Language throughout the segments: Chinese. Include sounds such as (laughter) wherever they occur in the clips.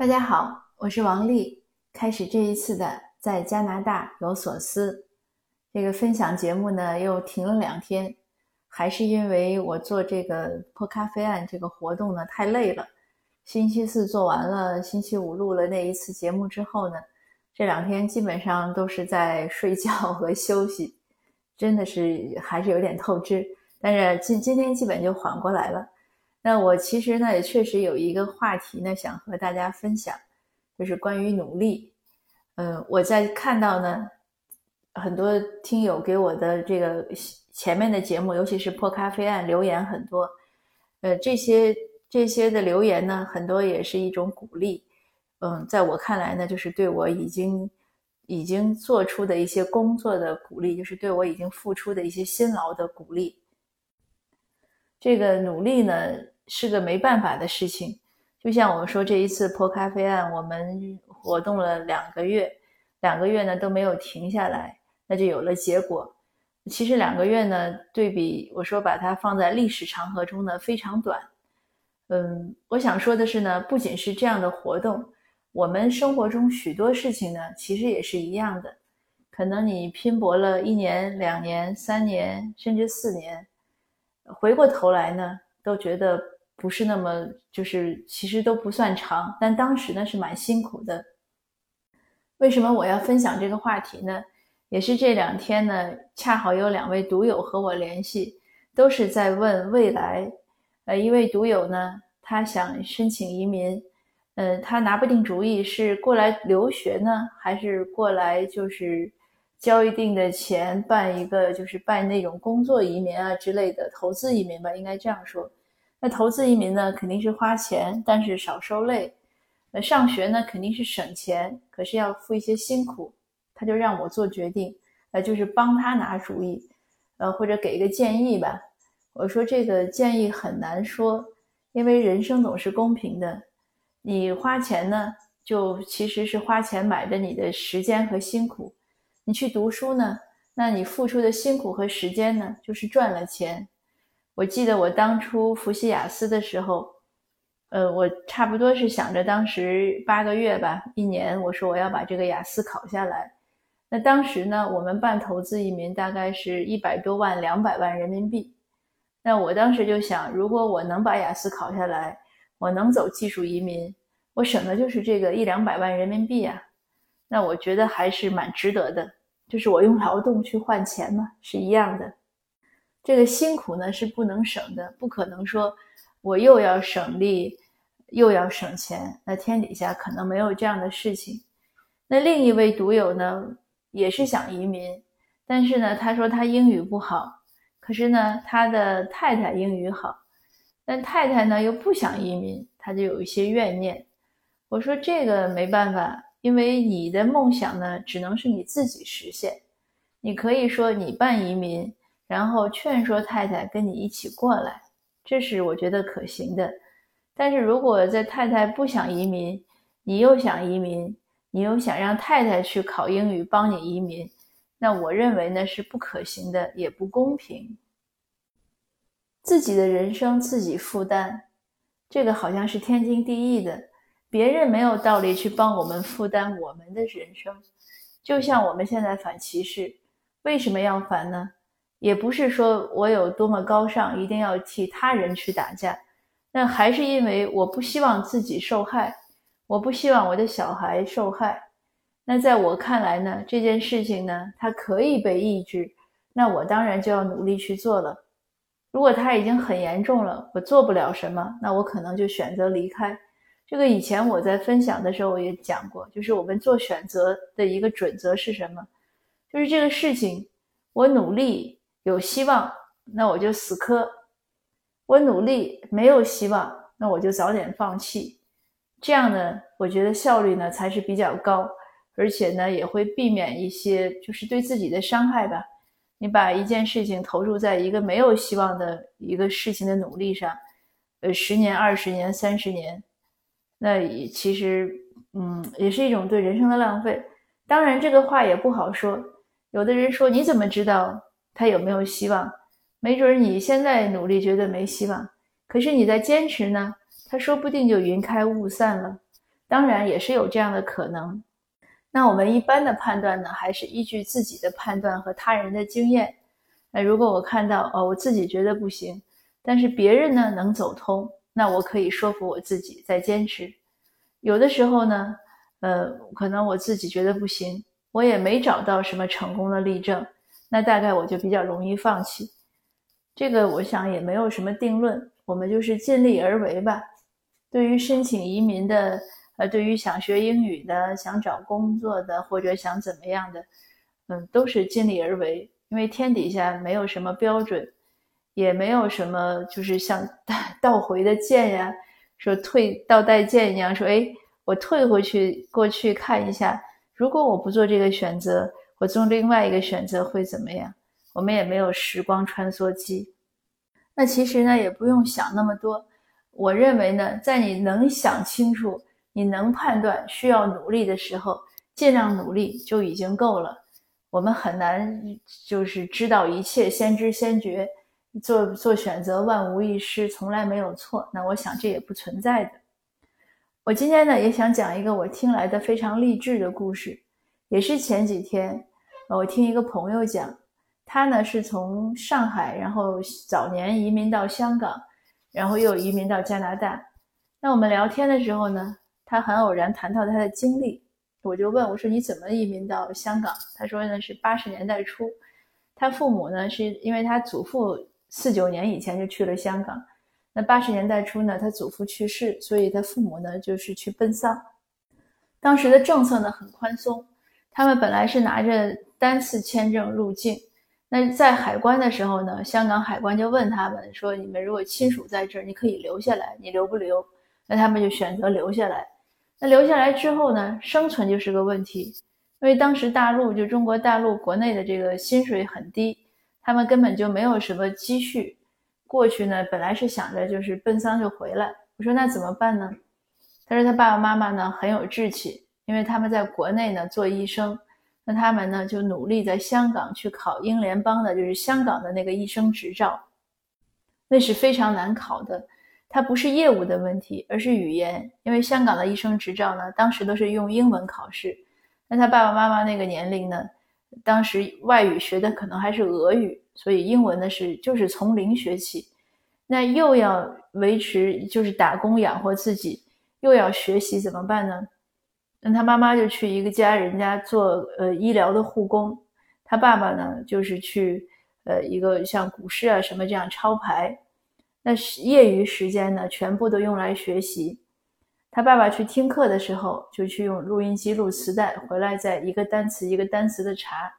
大家好，我是王丽。开始这一次的在加拿大有所思这个分享节目呢，又停了两天，还是因为我做这个破咖啡案这个活动呢太累了。星期四做完了，星期五录了那一次节目之后呢，这两天基本上都是在睡觉和休息，真的是还是有点透支。但是今今天基本就缓过来了。那我其实呢也确实有一个话题呢想和大家分享，就是关于努力。嗯，我在看到呢很多听友给我的这个前面的节目，尤其是破咖啡案留言很多，呃，这些这些的留言呢很多也是一种鼓励。嗯，在我看来呢，就是对我已经已经做出的一些工作的鼓励，就是对我已经付出的一些辛劳的鼓励。这个努力呢是个没办法的事情，就像我们说这一次破咖啡案，我们活动了两个月，两个月呢都没有停下来，那就有了结果。其实两个月呢，对比我说把它放在历史长河中呢非常短。嗯，我想说的是呢，不仅是这样的活动，我们生活中许多事情呢其实也是一样的。可能你拼搏了一年、两年、三年，甚至四年。回过头来呢，都觉得不是那么，就是其实都不算长，但当时呢是蛮辛苦的。为什么我要分享这个话题呢？也是这两天呢，恰好有两位读友和我联系，都是在问未来。呃，一位读友呢，他想申请移民，呃，他拿不定主意是过来留学呢，还是过来就是。交一定的钱办一个，就是办那种工作移民啊之类的投资移民吧，应该这样说。那投资移民呢，肯定是花钱，但是少受累。那上学呢，肯定是省钱，可是要付一些辛苦。他就让我做决定，呃，就是帮他拿主意，呃，或者给一个建议吧。我说这个建议很难说，因为人生总是公平的。你花钱呢，就其实是花钱买的你的时间和辛苦。你去读书呢，那你付出的辛苦和时间呢，就是赚了钱。我记得我当初复习雅思的时候，呃，我差不多是想着当时八个月吧，一年，我说我要把这个雅思考下来。那当时呢，我们办投资移民大概是一百多万、两百万人民币。那我当时就想，如果我能把雅思考下来，我能走技术移民，我省的就是这个一两百万人民币啊。那我觉得还是蛮值得的。就是我用劳动去换钱嘛，是一样的。这个辛苦呢是不能省的，不可能说我又要省力又要省钱，那天底下可能没有这样的事情。那另一位读友呢也是想移民，但是呢他说他英语不好，可是呢他的太太英语好，但太太呢又不想移民，他就有一些怨念。我说这个没办法。因为你的梦想呢，只能是你自己实现。你可以说你办移民，然后劝说太太跟你一起过来，这是我觉得可行的。但是如果在太太不想移民，你又想移民，你又想让太太去考英语帮你移民，那我认为呢是不可行的，也不公平。自己的人生自己负担，这个好像是天经地义的。别人没有道理去帮我们负担我们的人生，就像我们现在反歧视，为什么要反呢？也不是说我有多么高尚，一定要替他人去打架，那还是因为我不希望自己受害，我不希望我的小孩受害。那在我看来呢，这件事情呢，它可以被抑制，那我当然就要努力去做了。如果它已经很严重了，我做不了什么，那我可能就选择离开。这个以前我在分享的时候我也讲过，就是我们做选择的一个准则是什么？就是这个事情，我努力有希望，那我就死磕；我努力没有希望，那我就早点放弃。这样呢，我觉得效率呢才是比较高，而且呢也会避免一些就是对自己的伤害吧。你把一件事情投入在一个没有希望的一个事情的努力上，呃，十年、二十年、三十年。那也其实，嗯，也是一种对人生的浪费。当然，这个话也不好说。有的人说：“你怎么知道他有没有希望？没准你现在努力觉得没希望，可是你在坚持呢，他说不定就云开雾散了。当然也是有这样的可能。那我们一般的判断呢，还是依据自己的判断和他人的经验。那如果我看到哦，我自己觉得不行，但是别人呢能走通，那我可以说服我自己再坚持。有的时候呢，呃，可能我自己觉得不行，我也没找到什么成功的例证，那大概我就比较容易放弃。这个我想也没有什么定论，我们就是尽力而为吧。对于申请移民的。呃，对于想学英语的、想找工作的或者想怎么样的，嗯，都是尽力而为。因为天底下没有什么标准，也没有什么就是像倒 (laughs) 回的键呀，说退倒带键一样，说哎，我退回去过去看一下，如果我不做这个选择，我做另外一个选择会怎么样？我们也没有时光穿梭机。那其实呢，也不用想那么多。我认为呢，在你能想清楚。你能判断需要努力的时候，尽量努力就已经够了。我们很难就是知道一切，先知先觉，做做选择万无一失，从来没有错。那我想这也不存在的。我今天呢也想讲一个我听来的非常励志的故事，也是前几天我听一个朋友讲，他呢是从上海，然后早年移民到香港，然后又移民到加拿大。那我们聊天的时候呢？他很偶然谈到他的经历，我就问我说：“你怎么移民到香港？”他说：“呢是八十年代初，他父母呢是因为他祖父四九年以前就去了香港，那八十年代初呢他祖父去世，所以他父母呢就是去奔丧。当时的政策呢很宽松，他们本来是拿着单次签证入境，那在海关的时候呢，香港海关就问他们说：‘你们如果亲属在这儿，你可以留下来，你留不留？’那他们就选择留下来。”那留下来之后呢，生存就是个问题，因为当时大陆就中国大陆国内的这个薪水很低，他们根本就没有什么积蓄。过去呢，本来是想着就是奔丧就回来。我说那怎么办呢？他说他爸爸妈妈呢很有志气，因为他们在国内呢做医生，那他们呢就努力在香港去考英联邦的，就是香港的那个医生执照，那是非常难考的。它不是业务的问题，而是语言。因为香港的医生执照呢，当时都是用英文考试。那他爸爸妈妈那个年龄呢，当时外语学的可能还是俄语，所以英文呢是就是从零学起。那又要维持就是打工养活自己，又要学习，怎么办呢？那他妈妈就去一个家人家做呃医疗的护工，他爸爸呢就是去呃一个像股市啊什么这样抄牌。那业余时间呢，全部都用来学习。他爸爸去听课的时候，就去用录音机录磁带，回来再一个单词一个单词的查。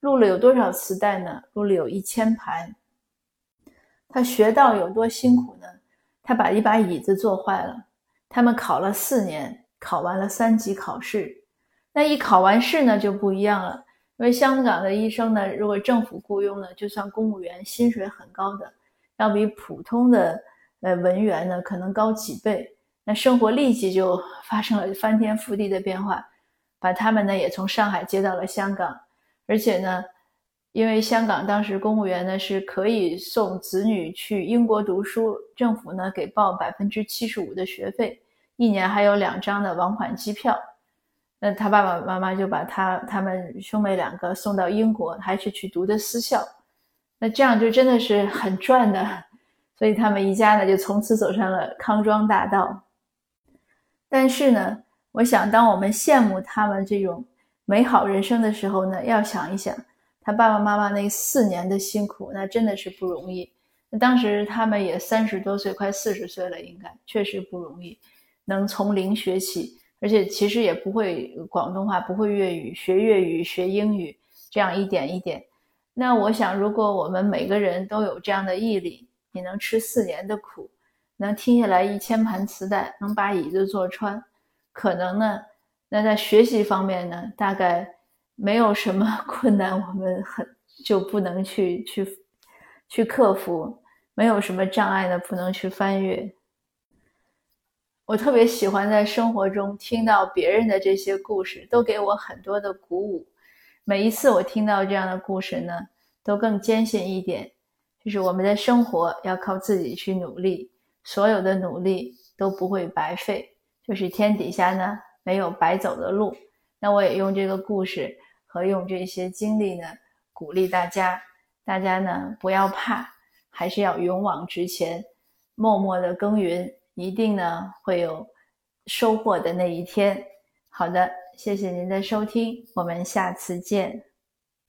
录了有多少磁带呢？录了有一千盘。他学到有多辛苦呢？他把一把椅子坐坏了。他们考了四年，考完了三级考试。那一考完试呢，就不一样了。因为香港的医生呢，如果政府雇佣呢，就算公务员，薪水很高的。要比普通的呃文员呢可能高几倍，那生活立即就发生了翻天覆地的变化，把他们呢也从上海接到了香港，而且呢，因为香港当时公务员呢是可以送子女去英国读书，政府呢给报百分之七十五的学费，一年还有两张的往返机票，那他爸爸妈妈就把他他们兄妹两个送到英国，还是去读的私校。那这样就真的是很赚的，所以他们一家呢就从此走上了康庄大道。但是呢，我想当我们羡慕他们这种美好人生的时候呢，要想一想他爸爸妈妈那四年的辛苦，那真的是不容易。那当时他们也三十多岁，快四十岁了，应该确实不容易，能从零学起，而且其实也不会广东话，不会粤语，学粤语、学英语，这样一点一点。那我想，如果我们每个人都有这样的毅力，你能吃四年的苦，能听下来一千盘磁带，能把椅子坐穿，可能呢，那在学习方面呢，大概没有什么 (laughs) 困难，我们很就不能去去去克服，没有什么障碍呢，不能去翻越。我特别喜欢在生活中听到别人的这些故事，都给我很多的鼓舞。每一次我听到这样的故事呢，都更坚信一点，就是我们的生活要靠自己去努力，所有的努力都不会白费，就是天底下呢没有白走的路。那我也用这个故事和用这些经历呢，鼓励大家，大家呢不要怕，还是要勇往直前，默默的耕耘，一定呢会有收获的那一天。好的，谢谢您的收听，我们下次见。